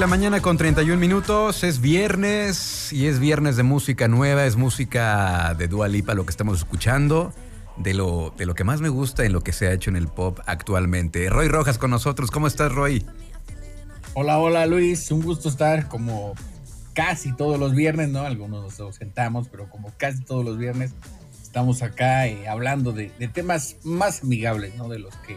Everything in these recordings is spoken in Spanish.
La mañana con 31 minutos, es viernes y es viernes de música nueva, es música de Dua Lipa lo que estamos escuchando, de lo, de lo que más me gusta en lo que se ha hecho en el pop actualmente. Roy Rojas con nosotros, ¿cómo estás Roy? Hola, hola Luis, un gusto estar como casi todos los viernes, ¿no? Algunos nos ausentamos, pero como casi todos los viernes estamos acá eh, hablando de, temas más amigables, ¿no? De los que,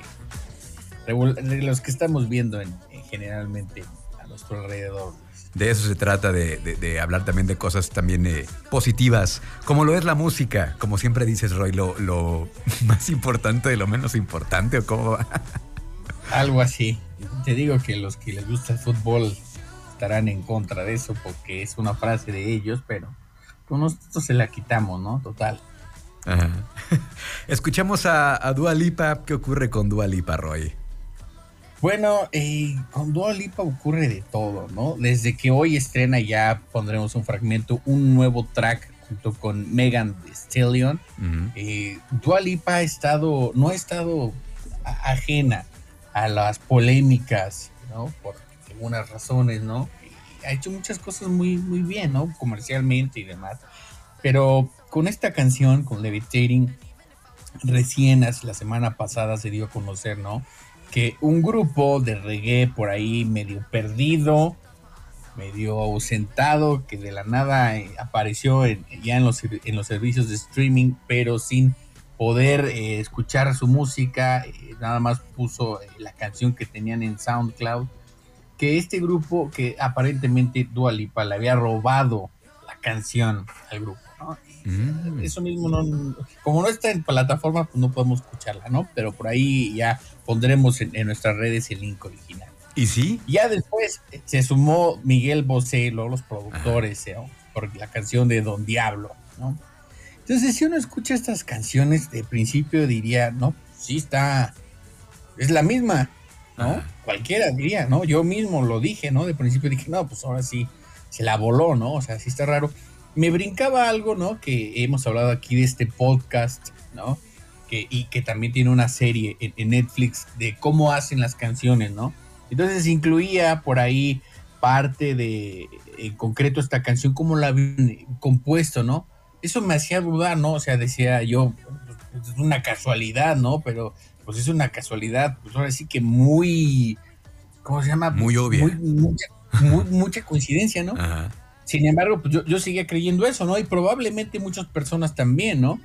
de los que estamos viendo en, generalmente nuestro alrededor. De eso se trata, de, hablar también de cosas también eh, positivas, como lo es la música, como siempre dices, Roy, lo, lo más importante de lo menos importante, o cómo Algo así. Te digo que los que les gusta el fútbol estarán en contra de eso, porque es una frase de ellos, pero con nosotros se la quitamos, ¿no? Total. Escuchamos a, a Dua Lipa. ¿Qué ocurre con Dua Lipa, Roy? Bueno, eh, con Dua Lipa ocurre de todo, ¿no? Desde que hoy estrena ya pondremos un fragmento, un nuevo track junto con Megan Thee Stallion. Eh, Dua Lipa ha estado, no ha estado ajena a las polémicas, ¿no? Por algunas razones, ¿no? Ha hecho muchas cosas muy, muy bien, ¿no? Comercialmente y demás. Pero con esta canción, con Levitating, recién la semana pasada se dio a conocer, ¿no? Que un grupo de reggae por ahí medio perdido, medio ausentado, que de la nada eh, apareció ya en los, en los servicios de streaming, pero sin poder eh, escuchar su música, eh, nada más puso la canción que tenían en SoundCloud, que este grupo, que aparentemente Dua Lipa le había robado la canción al grupo, mm. Eso mismo, no, como no está en plataforma, pues no podemos escucharla, ¿no? Pero por ahí ya pondremos en, nuestras redes el link original. ¿Y sí? Ya después se sumó Miguel Bosé, los productores, ¿no? por la canción de Don Diablo, ¿no? Entonces, si uno escucha estas canciones, de principio diría, no, sí está, es la misma, ¿no? Cualquiera diría, ¿no? Yo mismo lo dije, ¿no? De principio dije, no, pues ahora sí, se la voló, ¿no? O sea, sí está raro. Me brincaba algo, ¿no? Que hemos hablado aquí de este podcast, ¿no? Y que también tiene una serie en, Netflix de cómo hacen las canciones, ¿no? Entonces incluía por ahí parte de, en concreto, esta canción, cómo la habían compuesto, ¿no? Eso me hacía dudar, ¿no? O sea, decía yo, pues, es una casualidad, ¿no? Pero pues es una casualidad, pues ahora sí que muy, ¿cómo se llama? Muy obvia. mucha, coincidencia, ¿no? Sin embargo, pues yo, yo seguía creyendo eso, ¿no? Y probablemente muchas personas también, ¿no?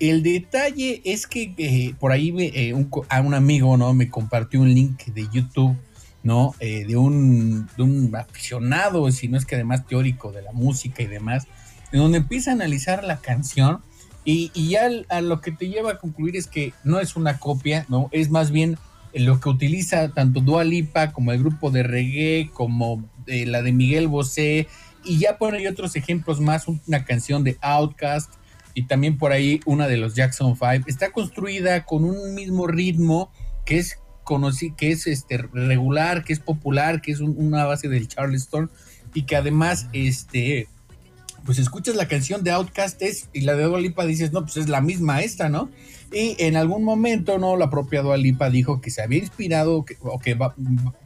El detalle es que eh, por ahí eh, un, a un amigo, ¿no? Me compartió un link de YouTube, ¿no? Eh, de, un, de un aficionado, si no es que además teórico de la música y demás, en donde empieza a analizar la canción y, ya a lo que te lleva a concluir es que no es una copia, ¿no? Es más bien lo que utiliza tanto Dua Lipa como el grupo de reggae, como la de Miguel Bosé, y ya ahí otros ejemplos más, una canción de Outcast, y también por ahí una de los Jackson 5, está construida con un mismo ritmo que es que es este regular, que es popular, que es una base del Charleston y que además este pues escuchas la canción de Outcast y la de Dua Lipa dices, no, pues es la misma esta, ¿no? Y en algún momento, ¿no? La propia Dua Lipa dijo que se había inspirado o que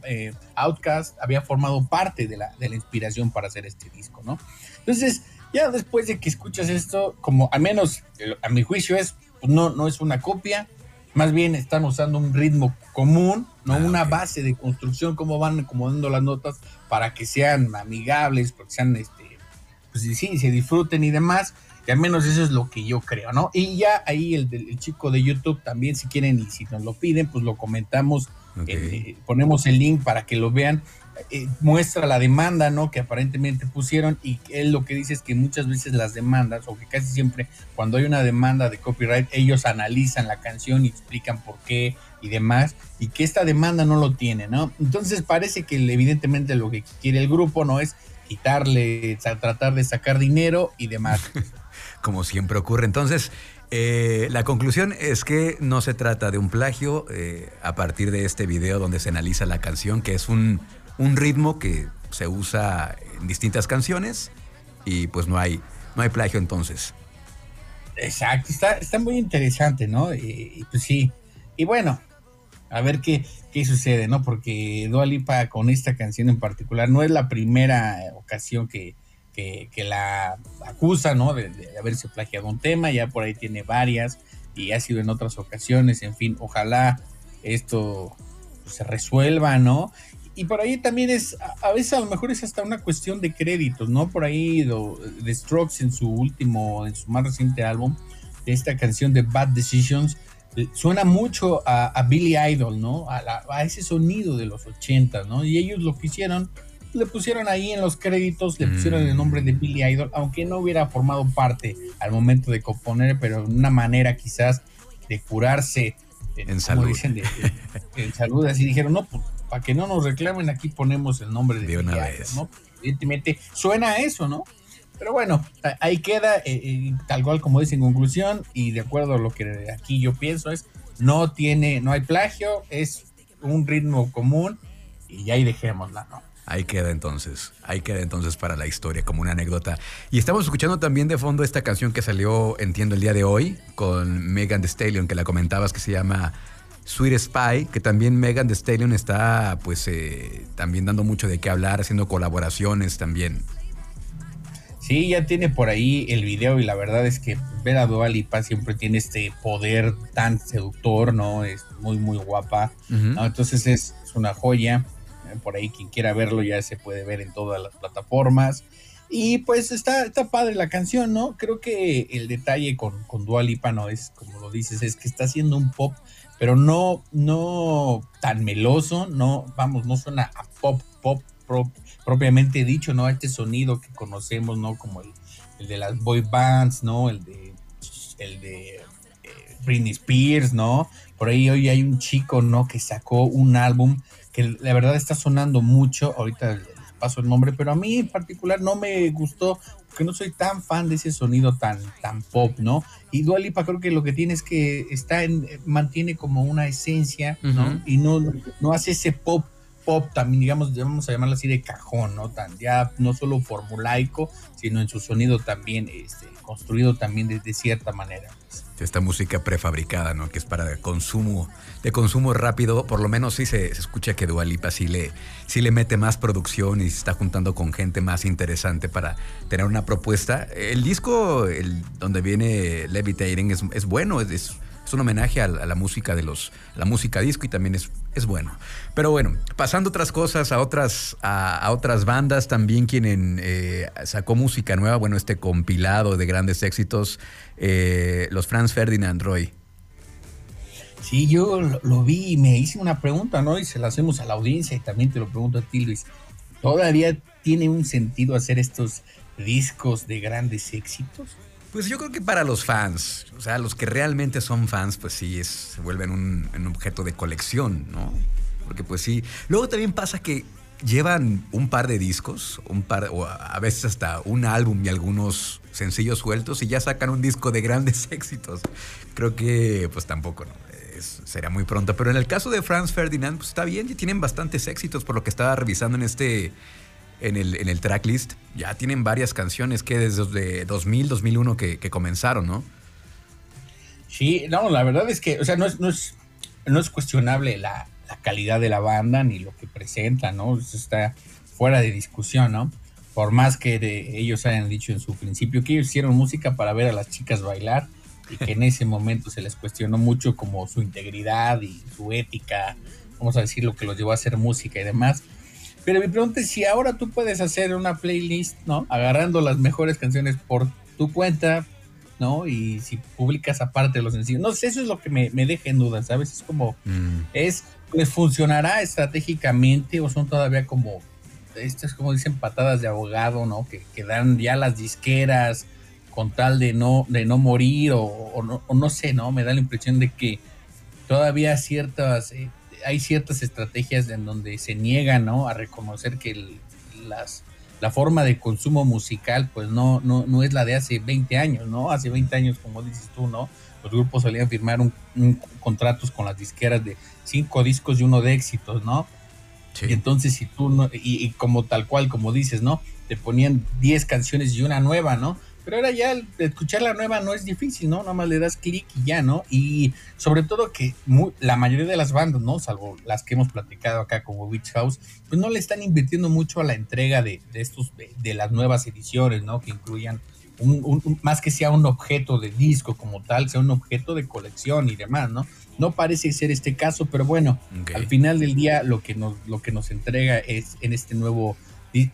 eh, Outcast había formado parte de la, de la inspiración para hacer este disco, ¿no? Entonces, ya después de que escuchas esto, como al menos a mi juicio es, pues no, no es una copia, más bien están usando un ritmo común, no ah, una base de construcción, cómo van acomodando las notas para que sean amigables, porque sean, este, pues sí, se disfruten y demás. Que al menos eso es lo que yo creo, ¿no? Y ya ahí el, el chico de YouTube también, si quieren y si nos lo piden, pues lo comentamos, eh, ponemos el link para que lo vean. Eh, muestra la demanda, ¿no? Que aparentemente pusieron y él lo que dice es que muchas veces las demandas, o que casi siempre cuando hay una demanda de copyright, ellos analizan la canción y explican por qué y demás, y que esta demanda no lo tiene, ¿no? Entonces parece que evidentemente lo que quiere el grupo no es quitarle, tratar de sacar dinero y demás. Como siempre ocurre. Entonces, eh, la conclusión es que no se trata de un plagio eh, a partir de este video donde se analiza la canción, que es un, un ritmo que se usa en distintas canciones y pues no hay, no hay plagio entonces. Exacto, está, está muy interesante, ¿no? Y, pues sí, y bueno, a ver qué, qué sucede, ¿no? Porque Dua Lipa con esta canción en particular no es la primera ocasión que, que, la acusa, ¿no? De, de, haberse plagiado un tema, ya por ahí tiene varias y ha sido en otras ocasiones, en fin, ojalá esto se resuelva, ¿no? Y por ahí también es, a veces a lo mejor es hasta una cuestión de créditos, ¿no? Por ahí The Strokes en su último, en su más reciente álbum, esta canción de Bad Decisions, eh, suena mucho a, Billy Idol, ¿no? A, ese sonido de los 80, ¿no? Y ellos lo que hicieron, le pusieron ahí en los créditos, le pusieron el nombre de Billy Idol, aunque no hubiera formado parte al momento de componer, pero una manera quizás de curarse. En, salud. Dicen, en salud, así dijeron, no, pues para que no nos reclamen, aquí ponemos el nombre de, de una vez. ¿no? Evidentemente suena a eso, ¿no? Pero bueno, ahí queda, eh, eh, tal cual como dice en conclusión, y de acuerdo a lo que aquí yo pienso es, no tiene, no hay plagio, es un ritmo común, y ahí dejémosla, ¿no? Ahí queda entonces, ahí queda entonces para la historia como una anécdota. Y estamos escuchando también de fondo esta canción que salió, entiendo, el día de hoy con Megan Thee Stallion, que la comentabas, que se llama Sweet Spy, que también Megan Thee Stallion está pues eh, también dando mucho de qué hablar, haciendo colaboraciones también. Sí, ya tiene por ahí el video y la verdad es que ver a Dua Lipa siempre tiene este poder tan seductor, ¿no? Es muy, muy guapa. Entonces es, una joya. Por ahí quien quiera verlo ya se puede ver en todas las plataformas. Y pues está, está padre la canción, ¿no? Creo que el detalle con, con Dua Lipa no es, como lo dices, es que está haciendo un pop pero no, no tan meloso, no, vamos, no suena a pop, pop propiamente dicho, ¿no? Este sonido que conocemos, ¿no? Como el, de las boy bands, ¿no? El de, el de eh, Britney Spears, ¿no? Por ahí hoy hay un chico, ¿no? Que sacó un álbum que la verdad está sonando mucho, ahorita les paso el nombre, pero a mí en particular no me gustó que no soy tan fan de ese sonido tan, tan pop, ¿no? Y Dualipa creo que lo que tiene es que está en, mantiene como una esencia, ¿no? Y no, no hace ese pop pop también, digamos, vamos a llamarlo así de cajón, ¿no? Tan ya no solo formulaico, sino en su sonido también este, construido también de, cierta manera. Esta música prefabricada, ¿no? Que es para consumo, de consumo rápido, por lo menos sí se, escucha que Dualipa sí le, sí le mete más producción y se está juntando con gente más interesante para tener una propuesta. El disco, el, donde viene Levitating, es, es bueno, es un homenaje a, la música de los, la música disco y también es, es bueno. Pero bueno, pasando otras cosas, a otras, a, otras bandas, también quien eh, sacó música nueva, bueno, este compilado de grandes éxitos, eh, los Franz Ferdinand Roy. Sí, yo lo, vi y me hice una pregunta, ¿no? Y se la hacemos a la audiencia y también te lo pregunto a ti, Luis. ¿Todavía tiene un sentido hacer estos discos de grandes éxitos? Pues yo creo que para los fans, o sea, los que realmente son fans, pues sí, es, se vuelven un, objeto de colección, ¿no? Porque pues sí. Luego también pasa que llevan un par de discos, un par, o a veces hasta un álbum y algunos sencillos sueltos y ya sacan un disco de grandes éxitos. Creo que pues tampoco, ¿no? será muy pronto. Pero en el caso de Franz Ferdinand, pues está bien, y tienen bastantes éxitos por lo que estaba revisando en este en el, en el tracklist. Ya tienen varias canciones que desde 2000, 2001 que, comenzaron, ¿no? Sí, no, la verdad es que, o sea, no es, no es, no es cuestionable la, la calidad de la banda ni lo que presenta, ¿no? Eso está fuera de discusión, ¿no? Por más que ellos hayan dicho en su principio que ellos hicieron música para ver a las chicas bailar, y que en ese momento se les cuestionó mucho como su integridad y su ética, vamos a decir, lo que los llevó a hacer música y demás. Pero mi pregunta es si ahora tú puedes hacer una playlist, ¿no? Agarrando las mejores canciones por tu cuenta, ¿no? Y si publicas aparte los sencillos. No sé, eso es lo que me, deja en duda, ¿sabes? Es como, mm. es, ¿les funcionará estratégicamente o son todavía como, estas como dicen, patadas de abogado, ¿no? Que, que dan ya las disqueras con tal de no, de no morir o, no, no, sé, ¿no? Me da la impresión de que todavía ciertas, eh, hay ciertas estrategias en donde se niegan, ¿no? A reconocer que las, la forma de consumo musical, pues no, no, no es la de hace 20 años, ¿no? Hace 20 años, como dices tú, ¿no? Los grupos solían firmar un, contratos con las disqueras de cinco discos y uno de éxitos, ¿no? Y entonces si tú, no, y, y, como tal cual, como dices, ¿no? Te ponían 10 canciones y una nueva, ¿no? Pero ahora ya escuchar la nueva no es difícil, ¿no? Nada más le das clic y ya, ¿no? Y sobre todo que la mayoría de las bandas, ¿no? Salvo las que hemos platicado acá como Witch House, pues no le están invirtiendo mucho a la entrega de, estos, de, las nuevas ediciones, ¿no? Que incluyan un, más que sea un objeto de disco como tal, sea un objeto de colección y demás, ¿no? No parece ser este caso, pero bueno, al final del día lo que nos, lo que nos entrega es en este nuevo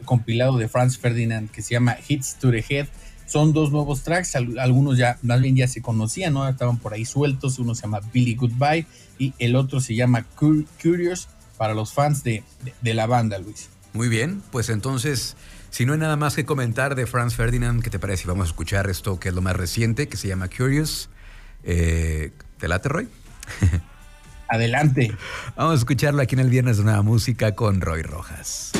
compilado de Franz Ferdinand que se llama Hits to the Head son dos nuevos tracks, algunos ya más bien ya se conocían, ¿no? Estaban por ahí sueltos, uno se llama Billy Goodbye y el otro se llama Curious para los fans de, la banda, Luis. Muy bien, pues entonces, si no hay nada más que comentar de Franz Ferdinand, ¿qué te parece? Vamos a escuchar esto que es lo más reciente, que se llama Curious. Eh, ¿Te late, Roy? Adelante. Vamos a escucharlo aquí en el Viernes de Nueva Música con Roy Rojas.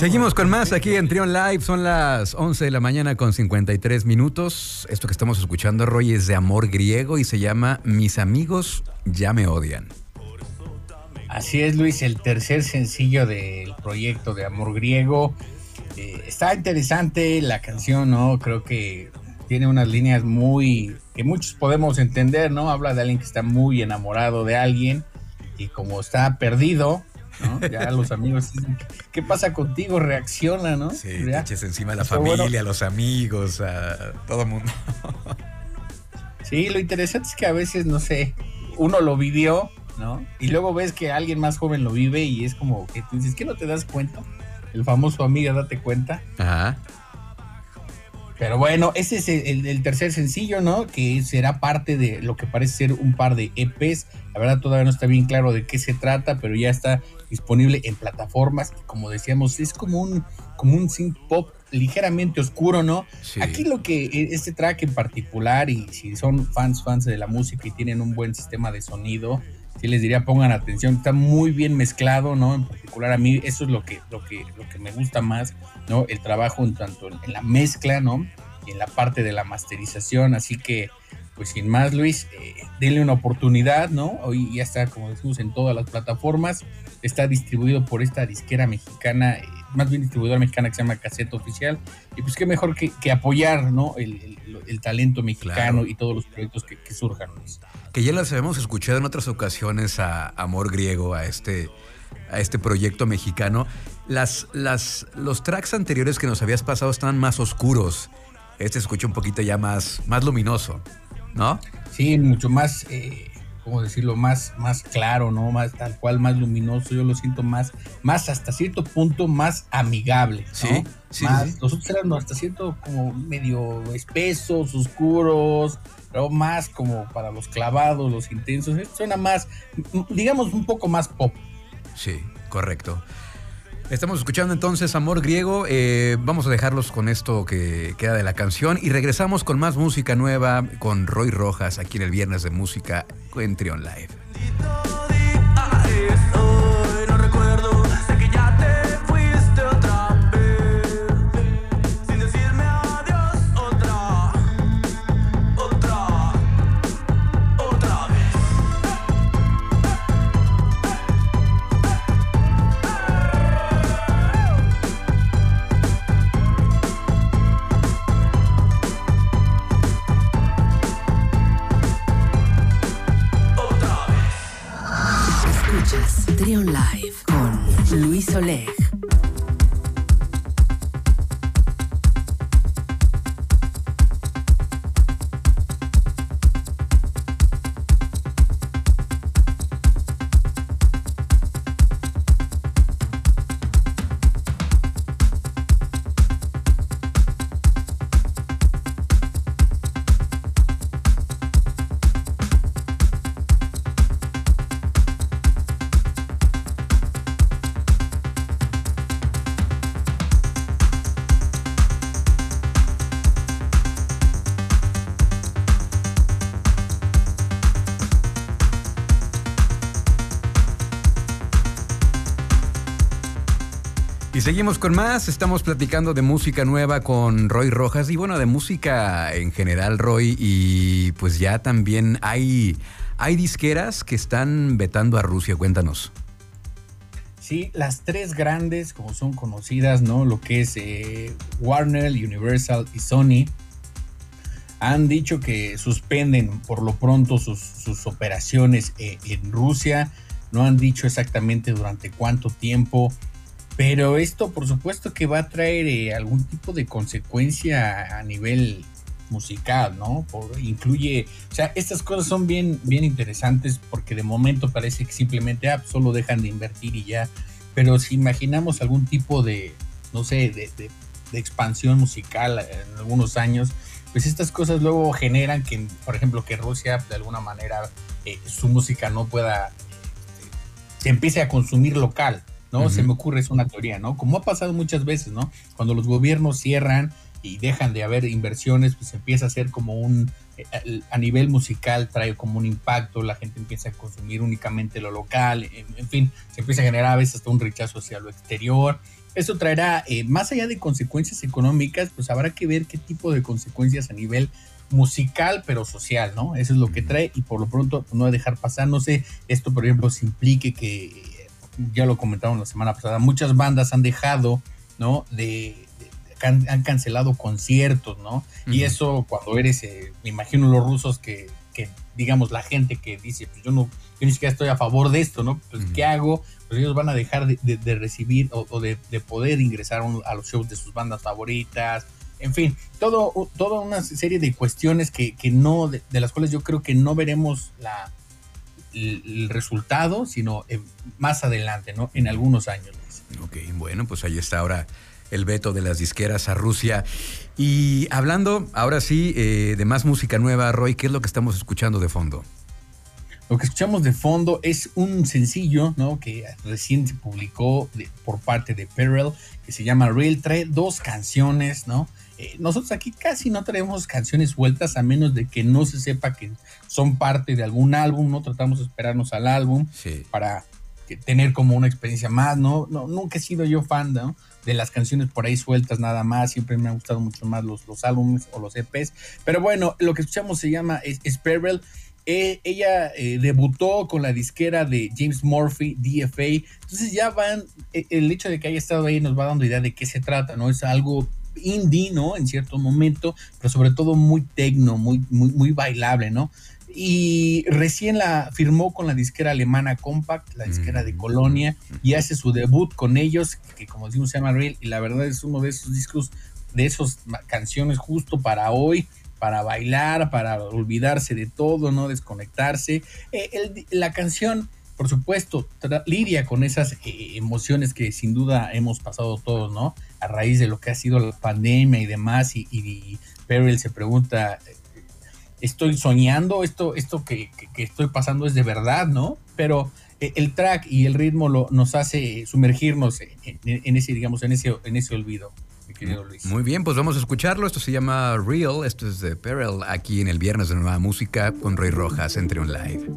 Seguimos con más aquí en Trion Live. Son las 11 de la mañana con 53 minutos. Esto que estamos escuchando, Roy, es de amor griego y se llama Mis amigos ya me odian. Así es, Luis, el tercer sencillo del proyecto de Amor Griego. Eh, está interesante la canción, ¿no? Creo que tiene unas líneas muy que muchos podemos entender, ¿no? Habla de alguien que está muy enamorado de alguien y como está perdido, ¿no? Ya los amigos dicen, ¿qué pasa contigo? Reacciona, ¿no? Sí, te eches encima a la familia, a los amigos, a todo el mundo. sí, lo interesante es que a veces, no sé, uno lo vivió, ¿no? Y luego ves que alguien más joven lo vive y es como que tú dices, ¿qué no te das cuenta? El famoso amiga, date cuenta. Ajá. Pero bueno, ese es el, tercer sencillo, ¿no? Que será parte de lo que parece ser un par de EPs. La verdad todavía no está bien claro de qué se trata, pero ya está disponible en plataformas. Y como decíamos, es como un, como un synth pop ligeramente oscuro, ¿no? Aquí lo que e, este track en particular, y si son fans, fans de la música y tienen un buen sistema de sonido, sí les diría pongan atención, está muy bien mezclado, ¿no? En particular a mí eso es lo que, lo que, lo que me gusta más, ¿no? El trabajo en tanto en la mezcla, ¿no? Y en la parte de la masterización, así que pues sin más Luis, eh, denle una oportunidad, ¿no? Hoy ya está, como decimos, en todas las plataformas, está distribuido por esta disquera mexicana, eh, más bien distribuidora mexicana que se llama Cassette Oficial, y pues qué mejor que, apoyar, ¿no? El, talento mexicano y todos los proyectos que, que surjan, que ya las habíamos escuchado en otras ocasiones a Amor Griego, a este, a este proyecto mexicano. Las, las, los tracks anteriores que nos habías pasado estaban más oscuros. Este se escucha un poquito ya más, más luminoso, ¿no? Sí, mucho más, eh, ¿cómo decirlo? Más, más claro, ¿no? Más tal cual, más luminoso. Yo lo siento más, más hasta cierto punto más amigable. ¿no? Sí, sí, Los otros eran hasta cierto como medio espesos, oscuros pero más como para los clavados, los intensos. suena más, digamos, un poco más pop. Sí, correcto. Estamos escuchando entonces Amor Griego. Eh, vamos a dejarlos con esto que queda de la canción y regresamos con más música nueva con Roy Rojas aquí en el Viernes de Música en Trion Live. Y seguimos con más, estamos platicando de música nueva con Roy Rojas y bueno, de música en general, Roy, y pues ya también hay, hay disqueras que están vetando a Rusia, cuéntanos. Sí, las tres grandes, como son conocidas, ¿no? Lo que es eh, Warner, Universal y Sony, han dicho que suspenden por lo pronto sus, operaciones eh, en Rusia. No han dicho exactamente durante cuánto tiempo pero esto, por supuesto, que va a traer eh, algún tipo de consecuencia a nivel musical, ¿no? incluye, o sea, estas cosas son bien, bien interesantes porque de momento parece que simplemente ah, solo dejan de invertir y ya. Pero si imaginamos algún tipo de, no sé, de, expansión musical en algunos años, pues estas cosas luego generan que, por ejemplo, que Rusia de alguna manera eh, su música no pueda, este, se empiece a consumir local, ¿no? Se me ocurre, es una teoría, ¿no? Como ha pasado muchas veces, ¿no? Cuando los gobiernos cierran y dejan de haber inversiones, pues empieza a ser como un, eh, a nivel musical trae como un impacto, la gente empieza a consumir únicamente lo local, en, fin, se empieza a generar a veces hasta un rechazo hacia lo exterior Eso traerá, eh, más allá de consecuencias económicas, pues habrá que ver qué tipo de consecuencias a nivel musical, pero social, ¿no? Eso es lo que trae y por lo pronto no dejar pasar. No sé, esto por ejemplo se implique que, ya lo comentamos la semana pasada, muchas bandas han dejado, ¿no? De, han, cancelado conciertos, ¿no? Y eso cuando eres, eh, me imagino los rusos que, que, digamos, la gente que dice, pues yo no, yo ni siquiera estoy a favor de esto, ¿no? Pues ¿qué hago? Pues ellos van a dejar de, recibir o, de, poder ingresar a los shows de sus bandas favoritas, en fin, todo, toda una serie de cuestiones que, no, de, las cuales yo creo que no veremos la, el, resultado, sino más adelante, ¿no? En algunos años. Ok, bueno, pues ahí está ahora el veto de las disqueras a Rusia. Y hablando ahora sí eh, de más música nueva, Roy, ¿qué es lo que estamos escuchando de fondo? Lo que escuchamos de fondo es un sencillo, ¿no? Que recién se publicó por parte de Perel, que se llama Real. Trae dos canciones, ¿no? Eh, nosotros aquí casi no traemos canciones vueltas a menos de que no se sepa que son parte de algún álbum, no tratamos de esperarnos al álbum para tener como una experiencia más, ¿no? no nunca he sido yo fan de las canciones por ahí sueltas nada más, siempre me han gustado mucho más los, los álbumes o los EPs, pero bueno, lo que escuchamos se llama es, eh, ella eh, debutó con la disquera de James Murphy, DFA. Entonces ya van, el hecho de que haya estado ahí nos va dando idea de qué se trata, ¿no? Es algo indie, ¿no? En cierto momento, pero sobre todo muy tecno, muy, muy, muy bailable, ¿no? Y recién la firmó con la disquera alemana Compact, la disquera de mm. Colonia, y hace su debut con ellos, que como decimos se llama Real, y la verdad es uno de esos discos, de esas canciones justo para hoy, para bailar, para olvidarse de todo, ¿no? Desconectarse. Eh, la canción por supuesto, lidia con esas eh, emociones que sin duda hemos pasado todos, ¿no? A raíz de lo que ha sido la pandemia y demás, y, y, se pregunta, ¿estoy soñando? ¿Esto, esto que, estoy pasando es de verdad, no? Pero eh, el track y el ritmo nos hace sumergirnos en, ese, digamos, en ese, en ese olvido. Mi querido Luis. Muy bien, pues vamos a escucharlo. Esto se llama Real, esto es de Perel, aquí en el Viernes de Nueva Música con Roy Rojas entre un live.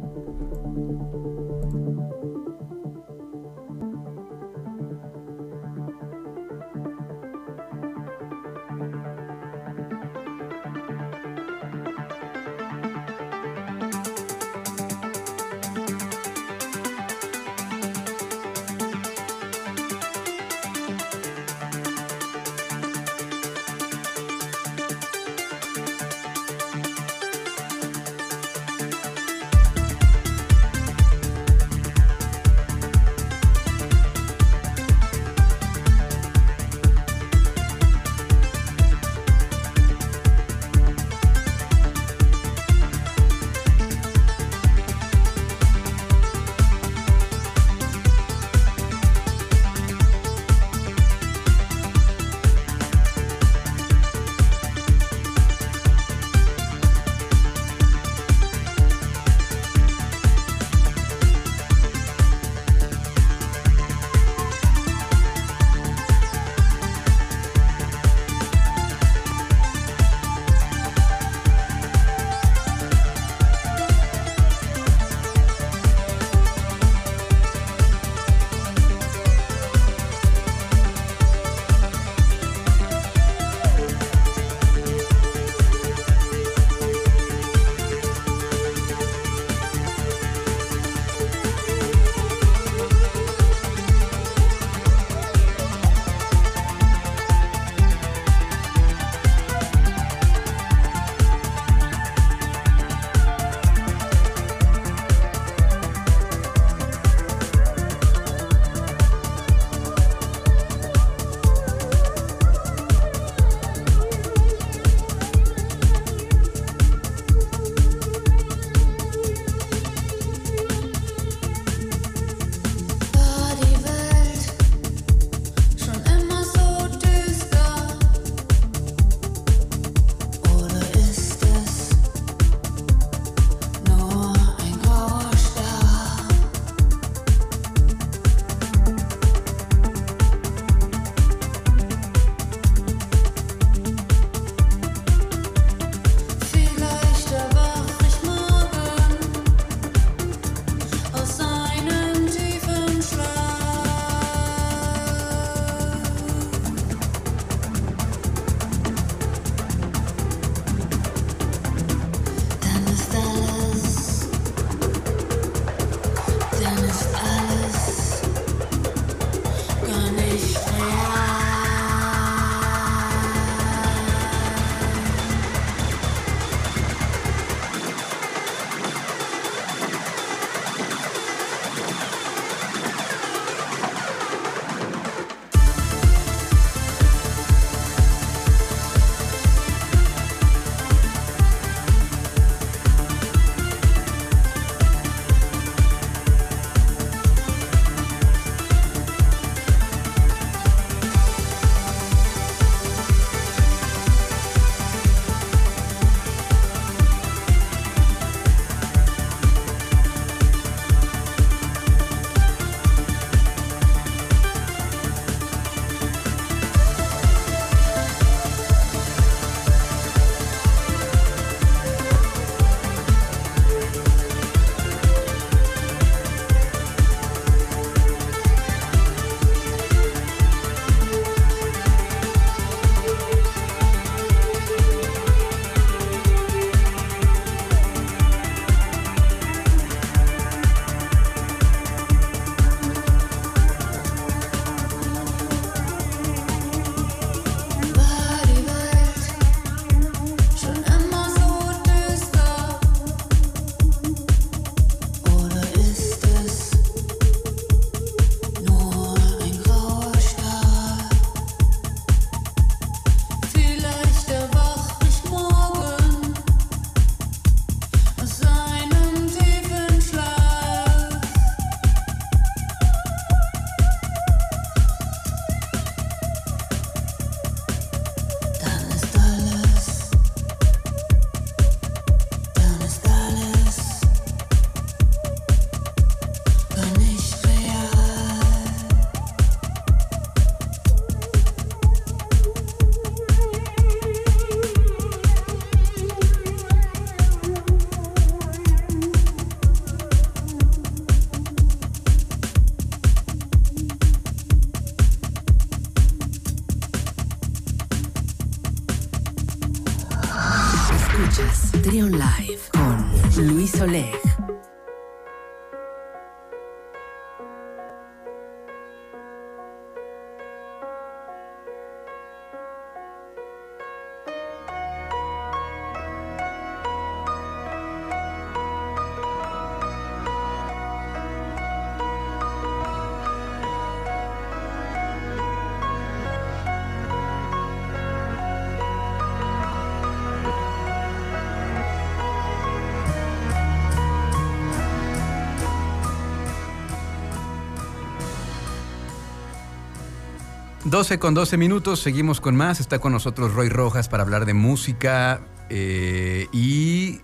12 con 12 minutos, seguimos con más. Está con nosotros Roy Rojas para hablar de música eh, y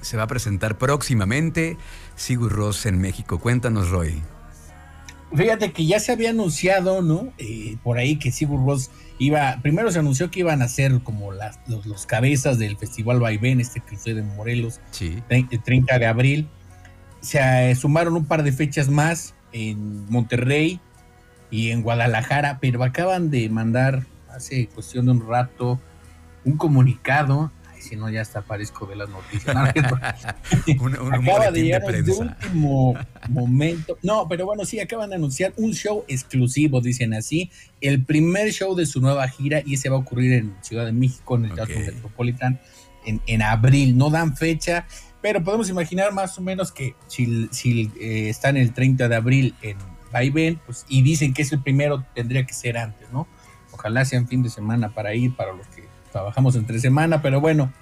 se va a presentar próximamente Sigur Ross en México. Cuéntanos, Roy. Fíjate que ya se había anunciado, ¿no? Eh, por ahí que Sigur Ross iba, primero se anunció que iban a ser como las, los, cabezas del Festival Vaivén, este que sucede en Morelos, sí. 30 de abril. Se eh, sumaron un par de fechas más en Monterrey, y en Guadalajara, pero acaban de mandar hace cuestión de un rato un comunicado. Ay, si no, ya hasta aparezco de las noticias. Acaba de llegar de último momento. No, pero bueno, sí, acaban de anunciar un show exclusivo, dicen así. El primer show de su nueva gira y ese va a ocurrir en Ciudad de México, en el Teatro Metropolitan, en, en abril. No dan fecha, pero podemos imaginar más o menos que si, si eh, están el 30 de abril en ven, pues, y dicen que es el primero, tendría que ser antes, ¿no? Ojalá sea un fin de semana para ir, para los que trabajamos entre semana, pero bueno,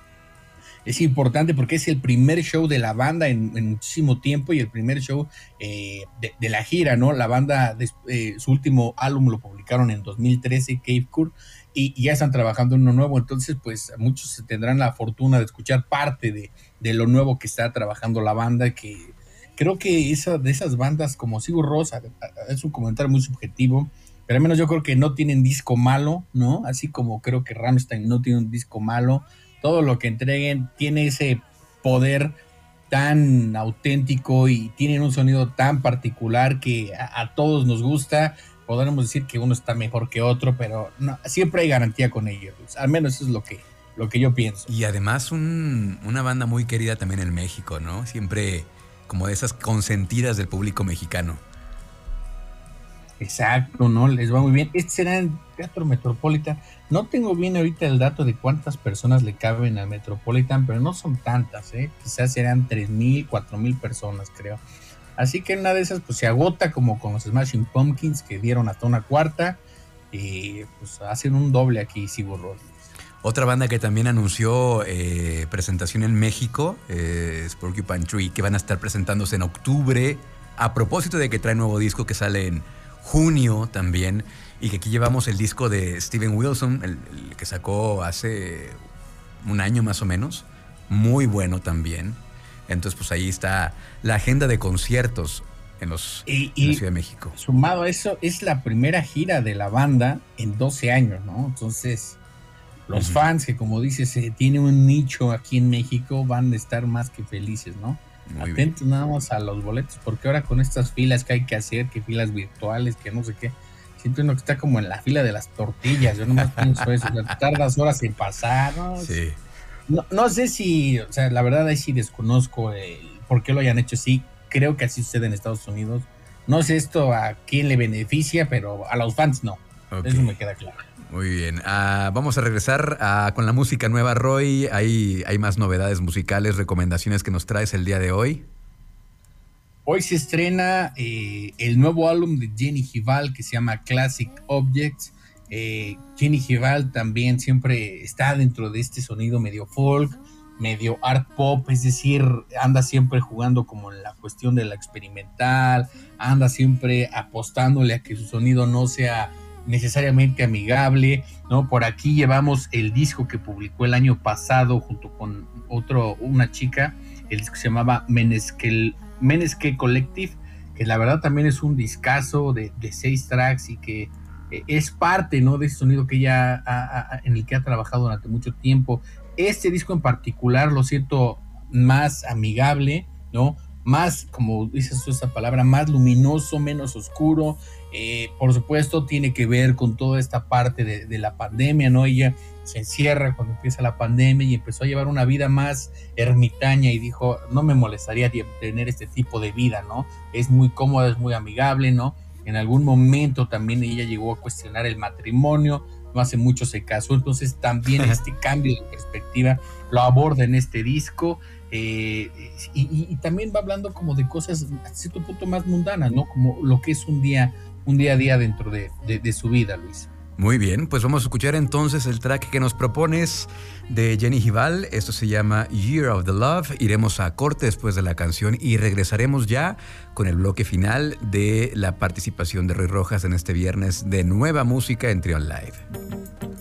es importante porque es el primer show de la banda en, muchísimo tiempo y el primer show eh, de, la gira, ¿no? La banda, eh, su último álbum lo publicaron en 2013, Cave Court, y, ya están trabajando en uno nuevo, entonces pues muchos tendrán la fortuna de escuchar parte de lo nuevo que está trabajando la banda, que creo que esa, de esas bandas como Sigur Rosa, es un comentario muy subjetivo, pero al menos yo creo que no tienen disco malo, ¿no? Así como creo que Rammstein no tiene un disco malo, todo lo que entreguen tiene ese poder tan auténtico y tienen un sonido tan particular que a, todos nos gusta. Podremos decir que uno está mejor que otro, pero siempre hay garantía con ellos. Al menos eso es lo que, lo que yo pienso. Y además una banda muy querida también en México, ¿no? Siempre como de esas consentidas del público mexicano. Exacto, ¿no? Les va muy bien. Este será el Teatro Metropolitan. No tengo bien ahorita el dato de cuántas personas le caben al Metropolitan, pero no son tantas, ¿eh? Quizás serán 3.000, 4.000 personas, creo. Así que una de esas pues se agota como con los Smashing Pumpkins que dieron hasta una cuarta y pues hacen un doble aquí, Sigur otra banda que también anunció eh, presentación en México eh, es Porcupine Tree, que van a estar presentándose en octubre, a propósito de que trae nuevo disco que sale en junio también, y que aquí llevamos el disco de Steven Wilson, el, que sacó hace un año más o menos, muy bueno también. Entonces, pues ahí está la agenda de conciertos en, los, en la Ciudad de México. Sumado a eso, es la primera gira de la banda en 12 años, ¿no? Entonces los fans que como dices eh, tiene un nicho aquí en México van a estar más que felices, ¿no? Atentos nada más a los boletos, porque ahora con estas filas que hay que hacer, que filas virtuales, que no sé qué, siento uno que está como en la fila de las tortillas, yo nomás pienso eso, tardas horas en pasar, ¿no? Sí. No, sé si, o sea, la verdad ahí sí desconozco por qué lo hayan hecho así, creo que así sucede en Estados Unidos, no sé esto a quién le beneficia, pero a los fans no, eso me queda claro. Muy bien. Ah, vamos a regresar ah, con la música nueva, Roy. Hay, hay más novedades musicales, recomendaciones que nos traes el día de hoy. Hoy se estrena eh, el nuevo álbum de Jenny Gival que se llama Classic Objects. Eh, Jenny Gival también siempre está dentro de este sonido medio folk, medio art pop, es decir, anda siempre jugando como en la cuestión de la experimental, anda siempre apostándole a que su sonido no sea necesariamente amigable, ¿no? Por aquí llevamos el disco que publicó el año pasado junto con otro, una chica, el disco se llamaba Menesque, Collective, que la verdad también es un discazo de, seis tracks y que eh, es parte, ¿no? De ese sonido que ella en el que ha trabajado durante mucho tiempo. Este disco en particular lo siento más amigable, ¿no? Más, como dices tú esa palabra, más luminoso, menos oscuro. Eh, por supuesto, tiene que ver con toda esta parte de, de, la pandemia, ¿no? Ella se encierra cuando empieza la pandemia y empezó a llevar una vida más ermitaña y dijo, no me molestaría tener este tipo de vida, ¿no? Es muy cómoda, es muy amigable, ¿no? En algún momento también ella llegó a cuestionar el matrimonio, no hace mucho se casó, entonces también este cambio de perspectiva lo aborda en este disco. Eh, y, también va hablando como de cosas a cierto punto más mundanas, ¿no? Como lo que es un día, un día a día dentro de, de su vida, Luis. Muy bien, pues vamos a escuchar entonces el track que nos propones de Jenny Gival. Esto se llama Year of the Love. Iremos a corte después de la canción y regresaremos ya con el bloque final de la participación de Roy Rojas en este viernes de nueva música en Trion Live.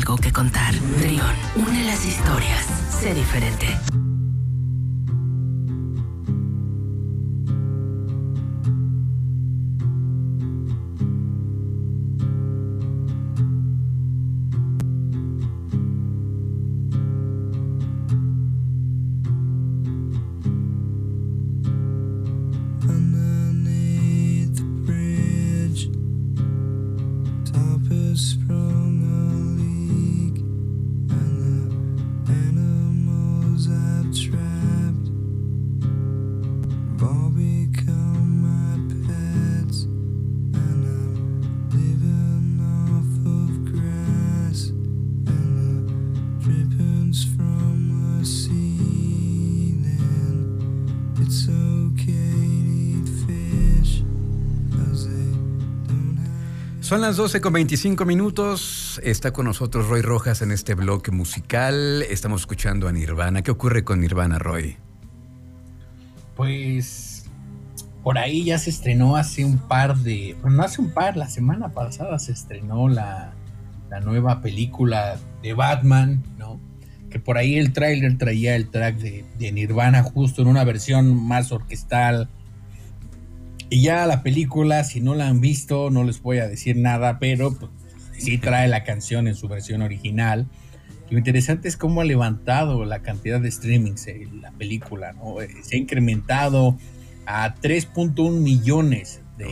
Algo que contar. Trión, une las historias. Sé diferente. Son las 12 con 25 minutos. Está con nosotros Roy Rojas en este bloque musical. Estamos escuchando a Nirvana. ¿Qué ocurre con Nirvana, Roy? Pues por ahí ya se estrenó hace un par de. Bueno, no hace un par, la semana pasada se estrenó la, nueva película de Batman, ¿no? Que por ahí el tráiler traía el track de, de Nirvana justo en una versión más orquestal y ya la película, si no la han visto, no les voy a decir nada, pero pues, sí trae la canción en su versión original. Lo interesante es cómo ha levantado la cantidad de streamings en la película, ¿no? Eh, se ha incrementado a 3.1 millones de,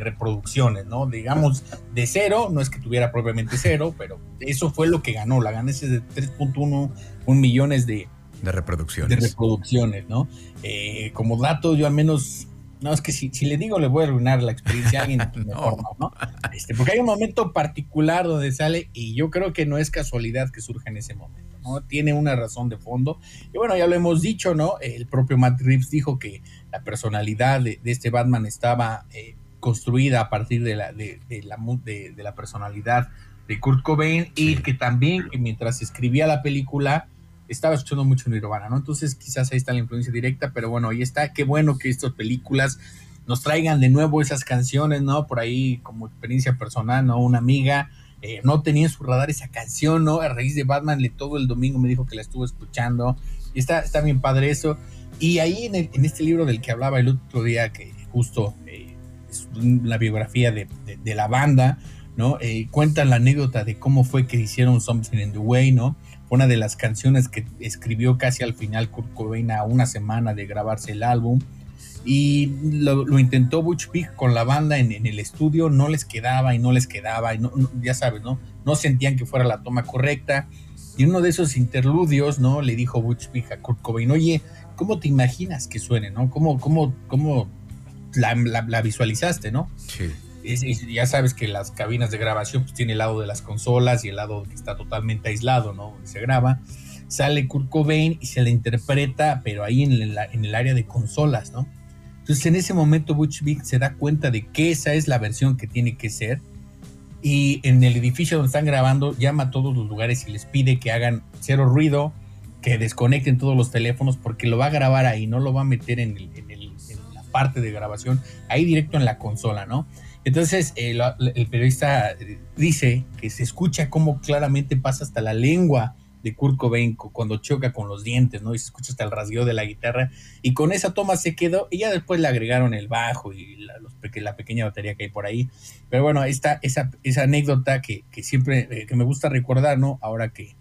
reproducciones, ¿no? Digamos, de cero, no es que tuviera propiamente cero, pero eso fue lo que ganó. La ganancia es de 3.1 millones de, reproducciones. De reproducciones, ¿no? Eh, como dato, yo al menos no, es que si, si le digo le voy a arruinar la experiencia a alguien, mejor no, Este, porque hay un momento particular donde sale y yo creo que no es casualidad que surja en ese momento, ¿no? Tiene una razón de fondo. Y bueno, ya lo hemos dicho, ¿no? El propio Matt Reeves dijo que la personalidad de, este Batman estaba eh, construida a partir de la, de, la, de, la personalidad de Kurt Cobain y que también que mientras escribía la película estaba escuchando mucho Nirvana, ¿no? Entonces quizás ahí está la influencia directa, pero bueno, ahí está. Qué bueno que estas películas nos traigan de nuevo esas canciones, ¿no? Por ahí como experiencia personal, ¿no? Una amiga eh, no tenía en su radar esa canción, ¿no? A raíz de Batman, le todo el domingo me dijo que la estuvo escuchando. Y está, está bien padre eso. Y ahí en, este libro del que hablaba el otro día, que justo eh, es la biografía de, la banda, ¿no? Eh, cuentan la anécdota de cómo fue que hicieron Something in the Way, ¿no? Una de las canciones que escribió casi al final Kurt Cobain a una semana de grabarse el álbum. Y lo, intentó Butch Vig con la banda en, el estudio, no les quedaba y no les quedaba, y no, ya sabes, ¿no? No sentían que fuera la toma correcta. Y uno de esos interludios, ¿no? Le dijo Butch Vig a Kurt Cobain, oye, ¿cómo te imaginas que suene, no? ¿Cómo, cómo, cómo la, la visualizaste, no? Sí ya sabes que las cabinas de grabación pues, tiene el lado de las consolas y el lado que está totalmente aislado, ¿no? Donde se graba. Sale Kurt Cobain y se le interpreta, pero ahí en el, en el área de consolas, ¿no? Entonces en ese momento Butch Vig se da cuenta de que esa es la versión que tiene que ser y en el edificio donde están grabando llama a todos los lugares y les pide que hagan cero ruido, que desconecten todos los teléfonos porque lo va a grabar ahí, no lo va a meter en, en, el, en la parte de grabación, ahí directo en la consola, ¿no? Entonces, el, periodista dice que se escucha cómo claramente pasa hasta la lengua de Kurt Cobain cuando choca con los dientes, ¿no? Y se escucha hasta el rasgueo de la guitarra. Y con esa toma se quedó. Y ya después le agregaron el bajo y la, pequeña batería que hay por ahí. Pero bueno, esta, esa, esa anécdota que, siempre, eh, que me gusta recordar, ¿no? Ahora que,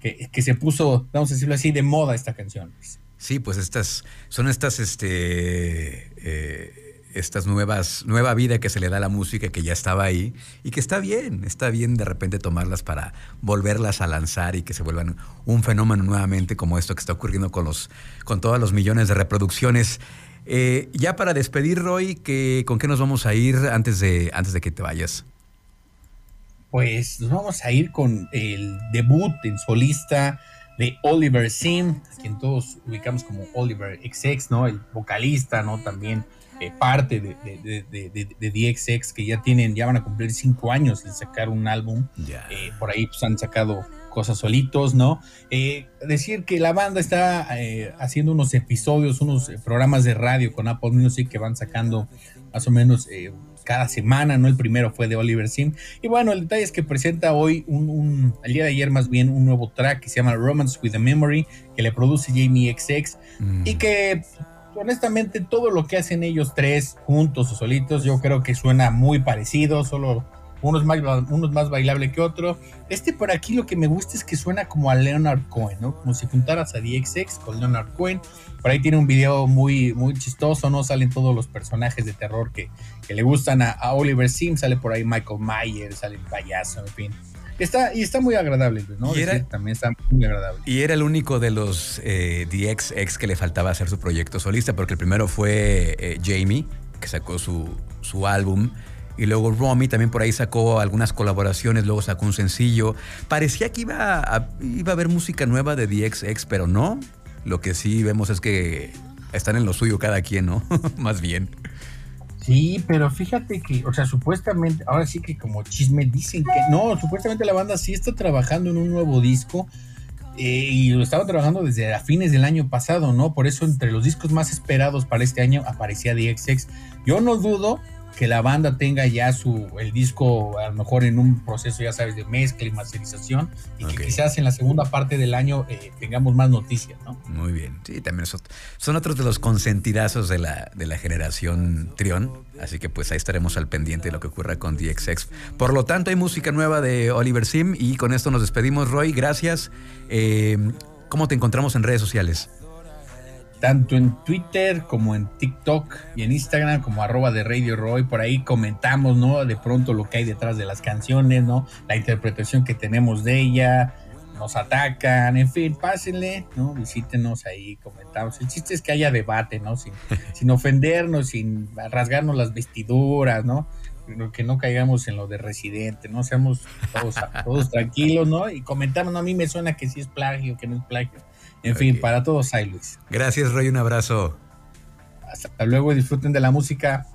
que, se puso, vamos a decirlo así, de moda esta canción. Sí, pues estas, son estas, este... Eh, estas nuevas, nueva vida que se le da a la música que ya estaba ahí y que está bien, está bien de repente tomarlas para volverlas a lanzar y que se vuelvan un fenómeno nuevamente como esto que está ocurriendo con los, con todos los millones de reproducciones. Eh, ya para despedir, Roy, que, ¿con qué nos vamos a ir antes de, antes de que te vayas? Pues nos vamos a ir con el debut en solista de Oliver Sim, a quien todos ubicamos como Oliver XX, ¿no? El vocalista, ¿no? También eh, parte de, de, DXX, que ya tienen, ya van a cumplir cinco años de sacar un álbum. Eh, por ahí pues, han sacado cosas solitos, ¿no? Eh, decir que la banda está haciendo unos episodios, unos programas de radio con Apple Music que van sacando más o menos cada semana, ¿no? El primero fue de Oliver Sim. Y bueno, el detalle es que presenta hoy, un, el día de ayer más bien, un nuevo track que se llama Romance with a Memory, que le produce Jamie XX y mm. que honestamente todo lo que hacen ellos tres juntos o solitos, yo creo que suena muy parecido, solo unos más, más bailable que otro. Este por aquí lo que me gusta es que suena como a Leonard Cohen, ¿no? Como si juntaras a DXX con Leonard Cohen. Por ahí tiene un video muy, muy chistoso, ¿no? Salen todos los personajes de terror que, que le gustan a, Oliver Sim, sale por ahí Michael Myers, sale el payaso, en fin. Está, y está muy agradable, ¿no? Y era, también está muy agradable. Y era el único de los eh, DXX que le faltaba hacer su proyecto solista, porque el primero fue eh, Jamie, que sacó su, su álbum. Y luego Romy también por ahí sacó algunas colaboraciones, luego sacó un sencillo. Parecía que iba a, iba a haber música nueva de DXX, pero no. Lo que sí vemos es que están en lo suyo cada quien, ¿no? Más bien. Sí, pero fíjate que, o sea, supuestamente, ahora sí que como chisme dicen que no, supuestamente la banda sí está trabajando en un nuevo disco eh, y lo estaba trabajando desde a fines del año pasado, ¿no? Por eso entre los discos más esperados para este año aparecía DXX. Yo no dudo que la banda tenga ya su el disco a lo mejor en un proceso ya sabes de mezcla y masterización y que quizás en la segunda parte del año eh, tengamos más noticias ¿no? muy bien. Sí también son, son otros de los consentidazos de la, de la generación Trión así que pues ahí estaremos al pendiente de lo que ocurra con DXX por lo tanto hay música nueva de Oliver Sim y con esto nos despedimos. Roy gracias. Eh, ¿cómo te encontramos en redes sociales? Tanto en Twitter como en TikTok y en Instagram como arroba de Radio Roy. Por ahí comentamos, ¿no? De pronto lo que hay detrás de las canciones, ¿no? La interpretación que tenemos de ella, nos atacan, en fin, pásenle, ¿no? Visítenos ahí, comentamos. El chiste es que haya debate, ¿no? Sin, sin ofendernos, sin rasgarnos las vestiduras, ¿no? que no caigamos en lo de residente, ¿no? Seamos todos, todos tranquilos, ¿no? Y comentamos, ¿no? A mí me suena que sí es plagio, que no es plagio en fin, para todos hay Luis. Gracias, Roy, un abrazo. Hasta luego, disfruten de la música.